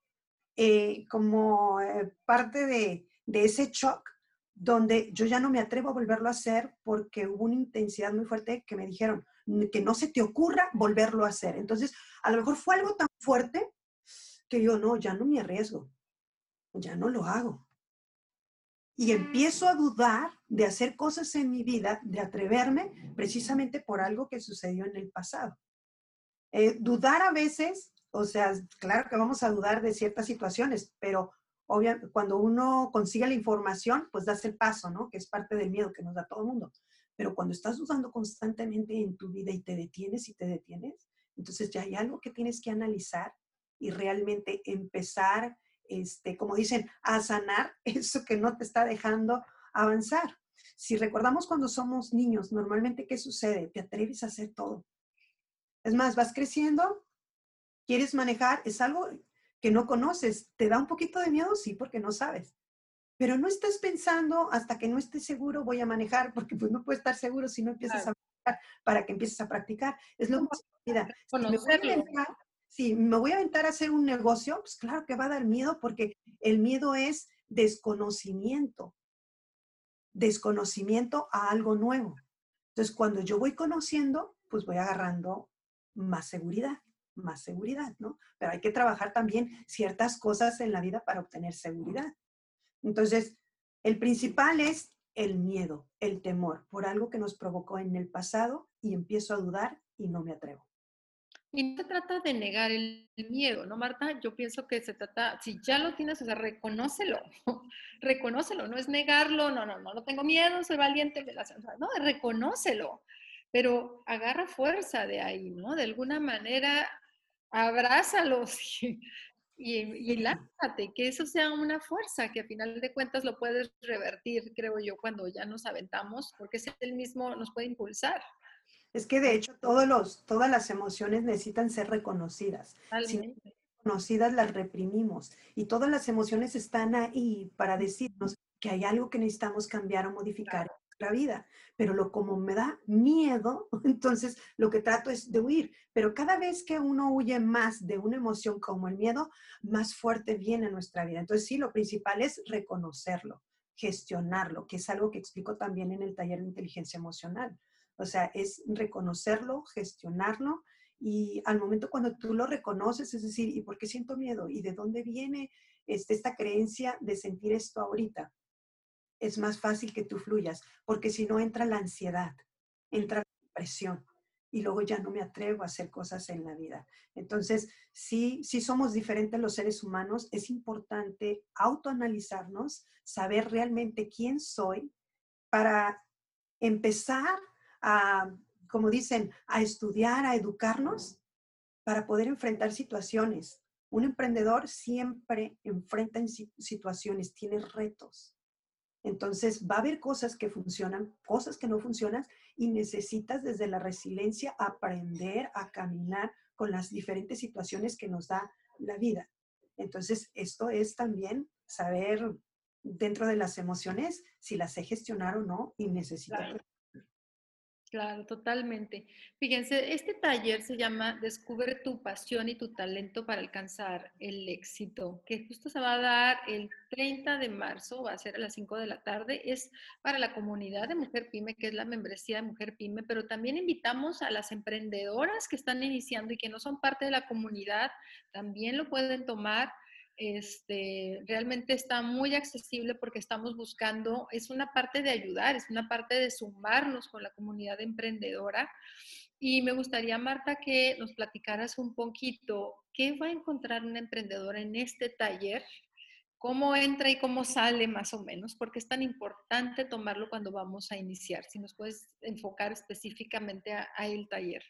eh, como eh, parte de, de ese shock donde yo ya no me atrevo a volverlo a hacer porque hubo una intensidad muy fuerte que me dijeron que no se te ocurra volverlo a hacer. Entonces, a lo mejor fue algo tan fuerte que yo no, ya no me arriesgo, ya no lo hago. Y empiezo a dudar de hacer cosas en mi vida, de atreverme precisamente por algo que sucedió en el pasado. Eh, dudar a veces o sea, claro que vamos a dudar de ciertas situaciones, pero obviamente cuando uno consigue la información, pues das el paso, ¿no? Que es parte del miedo que nos da todo el mundo. Pero cuando estás dudando constantemente en tu vida y te detienes y te detienes, entonces ya hay algo que tienes que analizar y realmente empezar, este, como dicen, a sanar eso que no te está dejando avanzar. Si recordamos cuando somos niños, normalmente, ¿qué sucede? Te atreves a hacer todo. Es más, vas creciendo quieres manejar, es algo que no conoces. ¿Te da un poquito de miedo? Sí, porque no sabes. Pero no estás pensando hasta que no estés seguro voy a manejar, porque pues no puedes estar seguro si no empiezas a manejar para que empieces a practicar. Es lo mismo. Mira, si me, voy a aventar, si me voy a aventar a hacer un negocio, pues claro que va a dar miedo porque el miedo es desconocimiento. Desconocimiento a algo nuevo. Entonces, cuando yo voy conociendo, pues voy agarrando más seguridad más seguridad, ¿no? Pero hay que trabajar también ciertas cosas en la vida para obtener seguridad. Entonces, el principal es el miedo, el temor por algo que nos provocó en el pasado y empiezo a dudar y no me atrevo. Y no se trata de negar el, miedo, ¿no, Marta? Yo pienso que se trata, si ya lo tienes, o sea, reconócelo, reconócelo, no es negarlo, no, no, no, no tengo miedo, soy valiente, no, reconócelo, pero agarra fuerza de ahí, ¿no? De alguna manera abrázalos y, y, lánzate, que eso sea una fuerza, que a final de cuentas lo puedes revertir, creo yo, cuando ya nos aventamos, porque es el mismo, nos puede impulsar. Es que de hecho todos los, todas las emociones necesitan ser reconocidas. Si no son reconocidas las reprimimos. Y todas las emociones están ahí para decirnos que hay algo que necesitamos cambiar o modificar la vida, pero lo como me da miedo, entonces lo que trato es de huir, pero cada vez que uno huye más de una emoción como el miedo, más fuerte viene nuestra vida. Entonces sí, lo principal es reconocerlo, gestionarlo, que es algo que explico también en el taller de inteligencia emocional. O sea, es reconocerlo, gestionarlo y al momento cuando tú lo reconoces, es decir, ¿y por qué siento miedo? ¿Y de dónde viene este, esta creencia de sentir esto ahorita? Es más fácil que tú fluyas, porque si no entra la ansiedad, entra la depresión. y luego ya no me atrevo a hacer cosas en la vida. Entonces, sí, sí somos diferentes los seres humanos, es importante autoanalizarnos, saber realmente quién soy para empezar a, como dicen, a estudiar, a educarnos para poder enfrentar situaciones. Un emprendedor siempre enfrenta en situaciones, tiene retos. Entonces va a haber cosas que funcionan, cosas que no funcionan y necesitas desde la resiliencia aprender a caminar con las diferentes situaciones que nos da la vida. Entonces esto es también saber dentro de las emociones si las sé gestionar o no y necesito Claro, totalmente. Fíjense, este taller se llama Descubre tu pasión y tu talento para alcanzar el éxito, que justo se va a dar el 30 de marzo, va a ser a las 5 de la tarde. Es para la comunidad de Mujer Pyme, que es la membresía de Mujer Pyme, pero también invitamos a las emprendedoras que están iniciando y que no son parte de la comunidad, también lo pueden tomar este, realmente está muy accesible porque estamos buscando, es una parte de ayudar, es una parte de sumarnos con la comunidad emprendedora. Y me gustaría, Marta, que nos platicaras un poquito qué va a encontrar una emprendedora en este taller, cómo entra y cómo sale más o menos, porque es tan importante tomarlo cuando vamos a iniciar. Si nos puedes enfocar específicamente a, a el taller.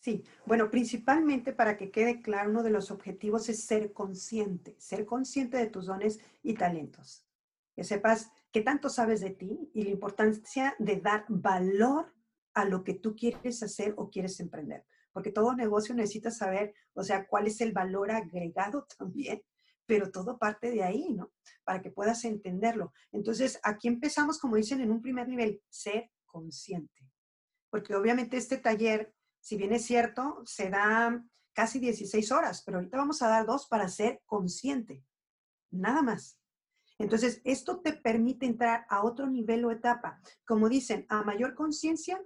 Sí, bueno, principalmente para que quede claro, uno de los objetivos es ser consciente, ser consciente de tus dones y talentos. Que sepas qué tanto sabes de ti y la importancia de dar valor a lo que tú quieres hacer o quieres emprender. Porque todo negocio necesita saber, o sea, cuál es el valor agregado también, pero todo parte de ahí, ¿no? Para que puedas entenderlo. Entonces, aquí empezamos, como dicen, en un primer nivel, ser consciente. Porque obviamente este taller si bien es cierto, se da casi 16 horas, pero ahorita vamos a dar dos para ser consciente, nada más. Entonces, esto te permite entrar a otro nivel o etapa. Como dicen, a mayor conciencia,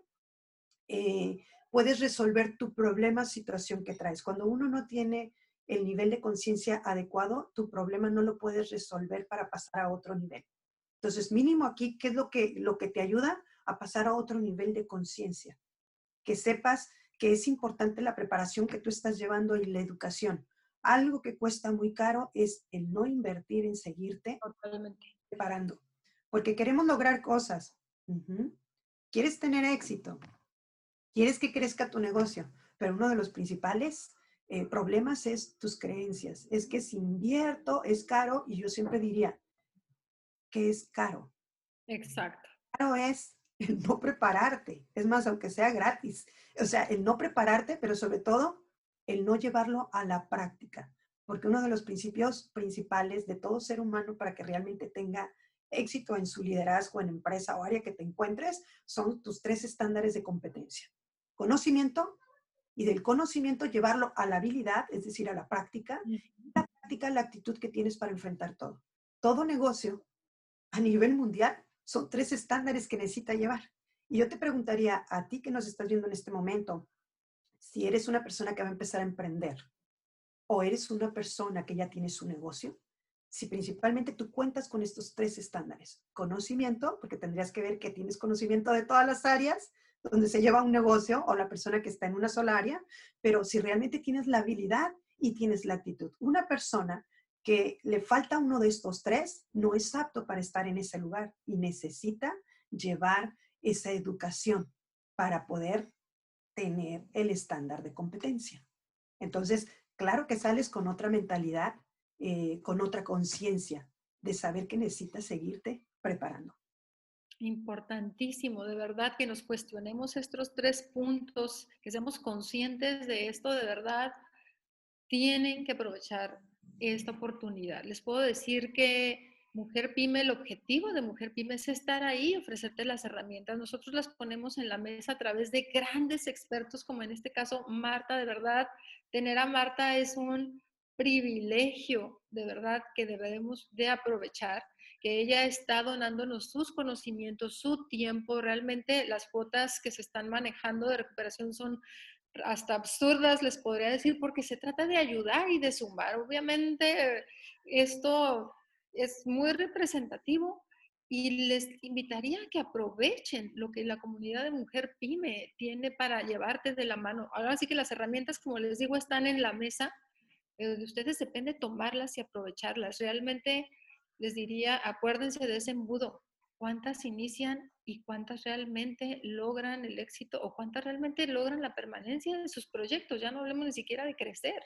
eh, puedes resolver tu problema, situación que traes. Cuando uno no tiene el nivel de conciencia adecuado, tu problema no lo puedes resolver para pasar a otro nivel. Entonces, mínimo aquí, ¿qué es lo que, lo que te ayuda a pasar a otro nivel de conciencia? Que sepas que es importante la preparación que tú estás llevando y la educación. Algo que cuesta muy caro es el no invertir en seguirte preparando, porque queremos lograr cosas. Quieres tener éxito, quieres que crezca tu negocio, pero uno de los principales eh, problemas es tus creencias. Es que si invierto es caro y yo siempre diría que es caro. Exacto. Caro es el no prepararte. Es más, aunque sea gratis. O sea, el no prepararte, pero sobre todo el no llevarlo a la práctica. Porque uno de los principios principales de todo ser humano para que realmente tenga éxito en su liderazgo, en empresa o área que te encuentres, son tus tres estándares de competencia. Conocimiento y del conocimiento llevarlo a la habilidad, es decir, a la práctica. La práctica, la actitud que tienes para enfrentar todo. Todo negocio a nivel mundial son tres estándares que necesita llevar. Y yo te preguntaría a ti que nos estás viendo en este momento, si eres una persona que va a empezar a emprender o eres una persona que ya tiene su negocio, si principalmente tú cuentas con estos tres estándares. Conocimiento, porque tendrías que ver que tienes conocimiento de todas las áreas donde se lleva un negocio o la persona que está en una sola área, pero si realmente tienes la habilidad y tienes la actitud. Una persona que le falta uno de estos tres, no es apto para estar en ese lugar y necesita llevar esa educación para poder tener el estándar de competencia. Entonces, claro que sales con otra mentalidad, eh, con otra conciencia de saber que necesitas seguirte preparando. Importantísimo, de verdad, que nos cuestionemos estos tres puntos, que seamos conscientes de esto, de verdad, tienen que aprovechar esta oportunidad. Les puedo decir que Mujer Pyme, el objetivo de Mujer Pyme es estar ahí, ofrecerte las herramientas. Nosotros las ponemos en la mesa a través de grandes expertos, como en este caso Marta, de verdad. Tener a Marta es un privilegio, de verdad, que debemos de aprovechar, que ella está donándonos sus conocimientos, su tiempo. Realmente las cuotas que se están manejando de recuperación son hasta absurdas, les podría decir, porque se trata de ayudar y de sumar. Obviamente esto es muy representativo y les invitaría a que aprovechen lo que la comunidad de mujer pyme tiene para llevarte de la mano. Ahora sí que las herramientas, como les digo, están en la mesa, pero de ustedes depende tomarlas y aprovecharlas. Realmente les diría, acuérdense de ese embudo. ¿Cuántas inician y cuántas realmente logran el éxito o cuántas realmente logran la permanencia de sus proyectos? Ya no hablemos ni siquiera de crecer.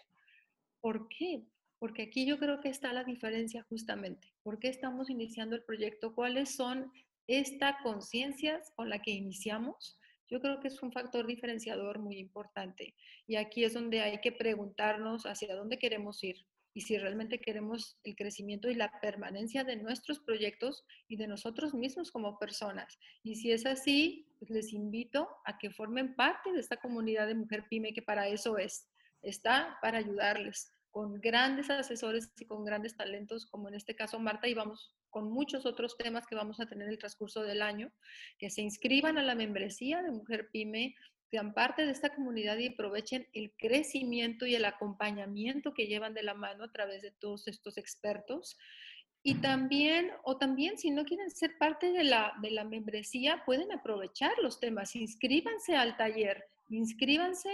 ¿Por qué? porque aquí yo creo que está la diferencia justamente. ¿Por qué estamos iniciando el proyecto? ¿Cuáles son estas conciencias con la que iniciamos? Yo creo que es un factor diferenciador muy importante. Y aquí es donde hay que preguntarnos hacia dónde queremos ir y si realmente queremos el crecimiento y la permanencia de nuestros proyectos y de nosotros mismos como personas. Y si es así, pues les invito a que formen parte de esta comunidad de Mujer Pyme, que para eso es. Está para ayudarles con grandes asesores y con grandes talentos, como en este caso Marta, y vamos con muchos otros temas que vamos a tener en el transcurso del año, que se inscriban a la membresía de Mujer Pyme, sean parte de esta comunidad y aprovechen el crecimiento y el acompañamiento que llevan de la mano a través de todos estos expertos. Y también, o también si no quieren ser parte de la, de la membresía, pueden aprovechar los temas, inscríbanse al taller, inscríbanse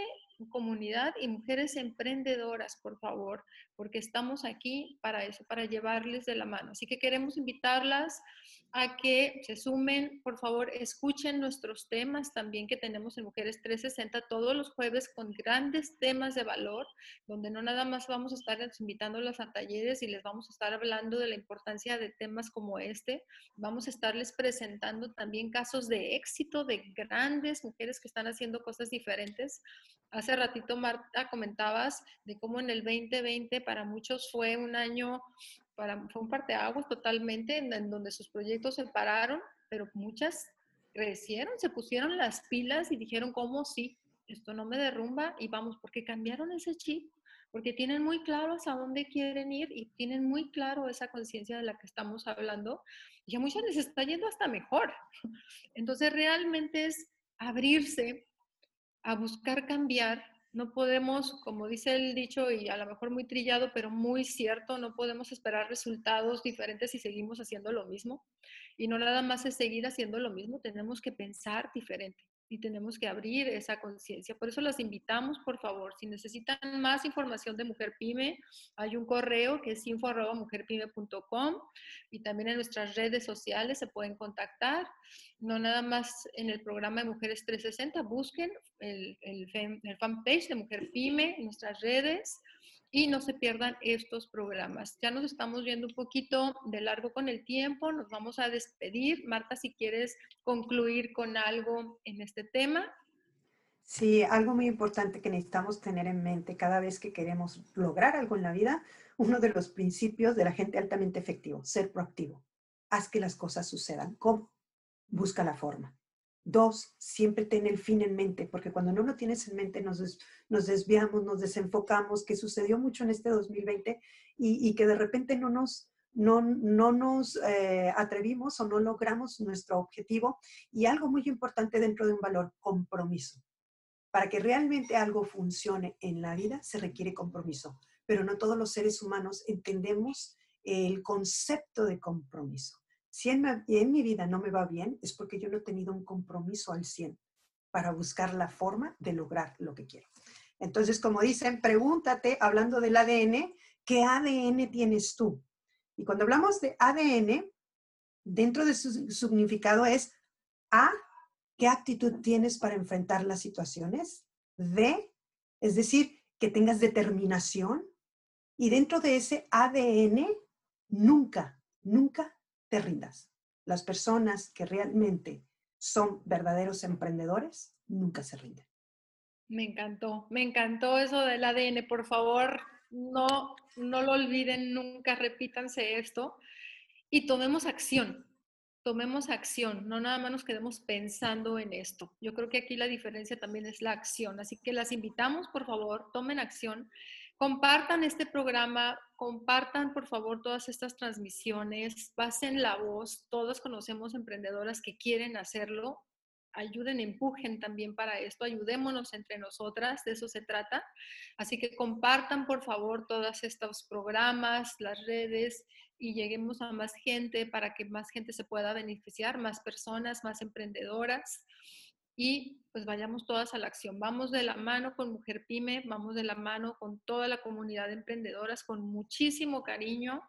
comunidad y mujeres emprendedoras, por favor, porque estamos aquí para eso, para llevarles de la mano. Así que queremos invitarlas a que se sumen, por favor, escuchen nuestros temas también que tenemos en Mujeres 360 todos los jueves con grandes temas de valor, donde no nada más vamos a estar invitándolas a talleres y les vamos a estar hablando de la importancia de temas como este. Vamos a estarles presentando también casos de éxito de grandes mujeres que están haciendo cosas diferentes. Hace ratito, Marta, comentabas de cómo en el 2020 para muchos fue un año para, fue un parteaguas totalmente en, donde sus proyectos se pararon, pero muchas crecieron, se pusieron las pilas y dijeron, ¿cómo sí? Esto no me derrumba y vamos, porque cambiaron ese chip, porque tienen muy claro hacia dónde quieren ir y tienen muy claro esa conciencia de la que estamos hablando y a muchas les está yendo hasta mejor. Entonces realmente es abrirse a buscar cambiar no podemos, como dice el dicho, y a lo mejor muy trillado, pero muy cierto, no podemos esperar resultados diferentes si seguimos haciendo lo mismo. Y no nada más es seguir haciendo lo mismo, tenemos que pensar diferente y tenemos que abrir esa conciencia. Por eso las invitamos, por favor, si necesitan más información de Mujer Pyme, hay un correo que es info.mujerpyme.com y también en nuestras redes sociales se pueden contactar. No nada más en el programa de Mujeres 360, busquen el, el, el fanpage de Mujer Pyme nuestras redes y no se pierdan estos programas. Ya nos estamos viendo un poquito de largo con el tiempo, nos vamos a despedir. Marta, si quieres concluir con algo en este tema. Sí, algo muy importante que necesitamos tener en mente cada vez que queremos lograr algo en la vida, uno de los principios de la gente altamente efectivo, ser proactivo. Haz que las cosas sucedan. ¿Cómo? Busca la forma. Dos, siempre ten el fin en mente, porque cuando no lo tienes en mente nos, nos desviamos, nos desenfocamos, que sucedió mucho en este 2020 y, que de repente no nos, no, no nos eh, atrevimos o no logramos nuestro objetivo. Y algo muy importante dentro de un valor, compromiso. Para que realmente algo funcione en la vida se requiere compromiso, pero no todos los seres humanos entendemos el concepto de compromiso. Si en, mi vida no me va bien, es porque yo no he tenido un compromiso al 100 para buscar la forma de lograr lo que quiero. Entonces, como dicen, pregúntate, hablando del ADN, ¿qué ADN tienes tú? Y cuando hablamos de ADN, dentro de su significado es A, ¿qué actitud tienes para enfrentar las situaciones? D, es decir, que tengas determinación. Y dentro de ese ADN, nunca, nunca te rindas. Las personas que realmente son verdaderos emprendedores nunca se rinden. Me encantó, me encantó eso del ADN. Por favor, no, no lo olviden nunca, repítanse esto y tomemos acción. Tomemos acción, no nada más nos quedemos pensando en esto. Yo creo que aquí la diferencia también es la acción. Así que las invitamos, por favor, tomen acción Compartan este programa, compartan por favor todas estas transmisiones, pasen la voz. Todos conocemos emprendedoras que quieren hacerlo. ayuden, empujen también para esto, ayudémonos entre nosotras, de eso se trata. Así que compartan por favor todos estos programas, las redes y lleguemos a más gente para que más gente se pueda beneficiar, más personas, más emprendedoras y pues vayamos todas a la acción. Vamos de la mano con Mujer Pyme, vamos de la mano con toda la comunidad de emprendedoras con muchísimo cariño.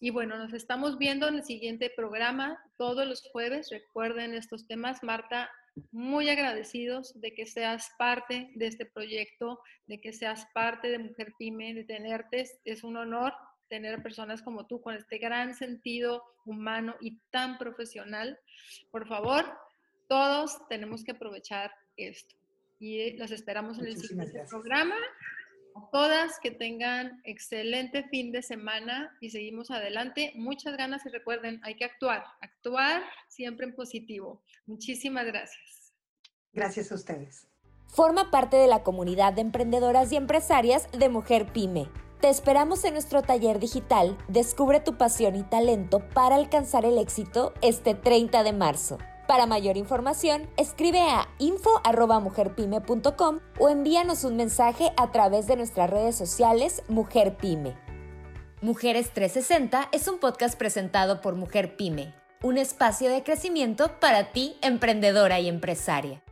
Y bueno, nos estamos viendo en el siguiente programa todos los jueves. Recuerden estos temas. Marta, muy agradecidos de que seas parte de este proyecto, de que seas parte de Mujer Pyme, de tenerte. Es un honor tener personas como tú con este gran sentido humano y tan profesional. Por favor, todos tenemos que aprovechar esto. Y los esperamos en el siguiente programa. Todas que tengan excelente fin de semana y seguimos adelante. Muchas ganas y recuerden, hay que actuar, actuar siempre en positivo. Muchísimas gracias. Gracias a ustedes. Forma parte de la comunidad de emprendedoras y empresarias de Mujer Pyme. Te esperamos en nuestro taller digital Descubre tu pasión y talento para alcanzar el éxito este 30 de marzo. Para mayor información, escribe a info.mujerpyme.com o envíanos un mensaje a través de nuestras redes sociales Mujer Pyme. Mujeres 360 es un podcast presentado por Mujer Pyme, un espacio de crecimiento para ti, emprendedora y empresaria.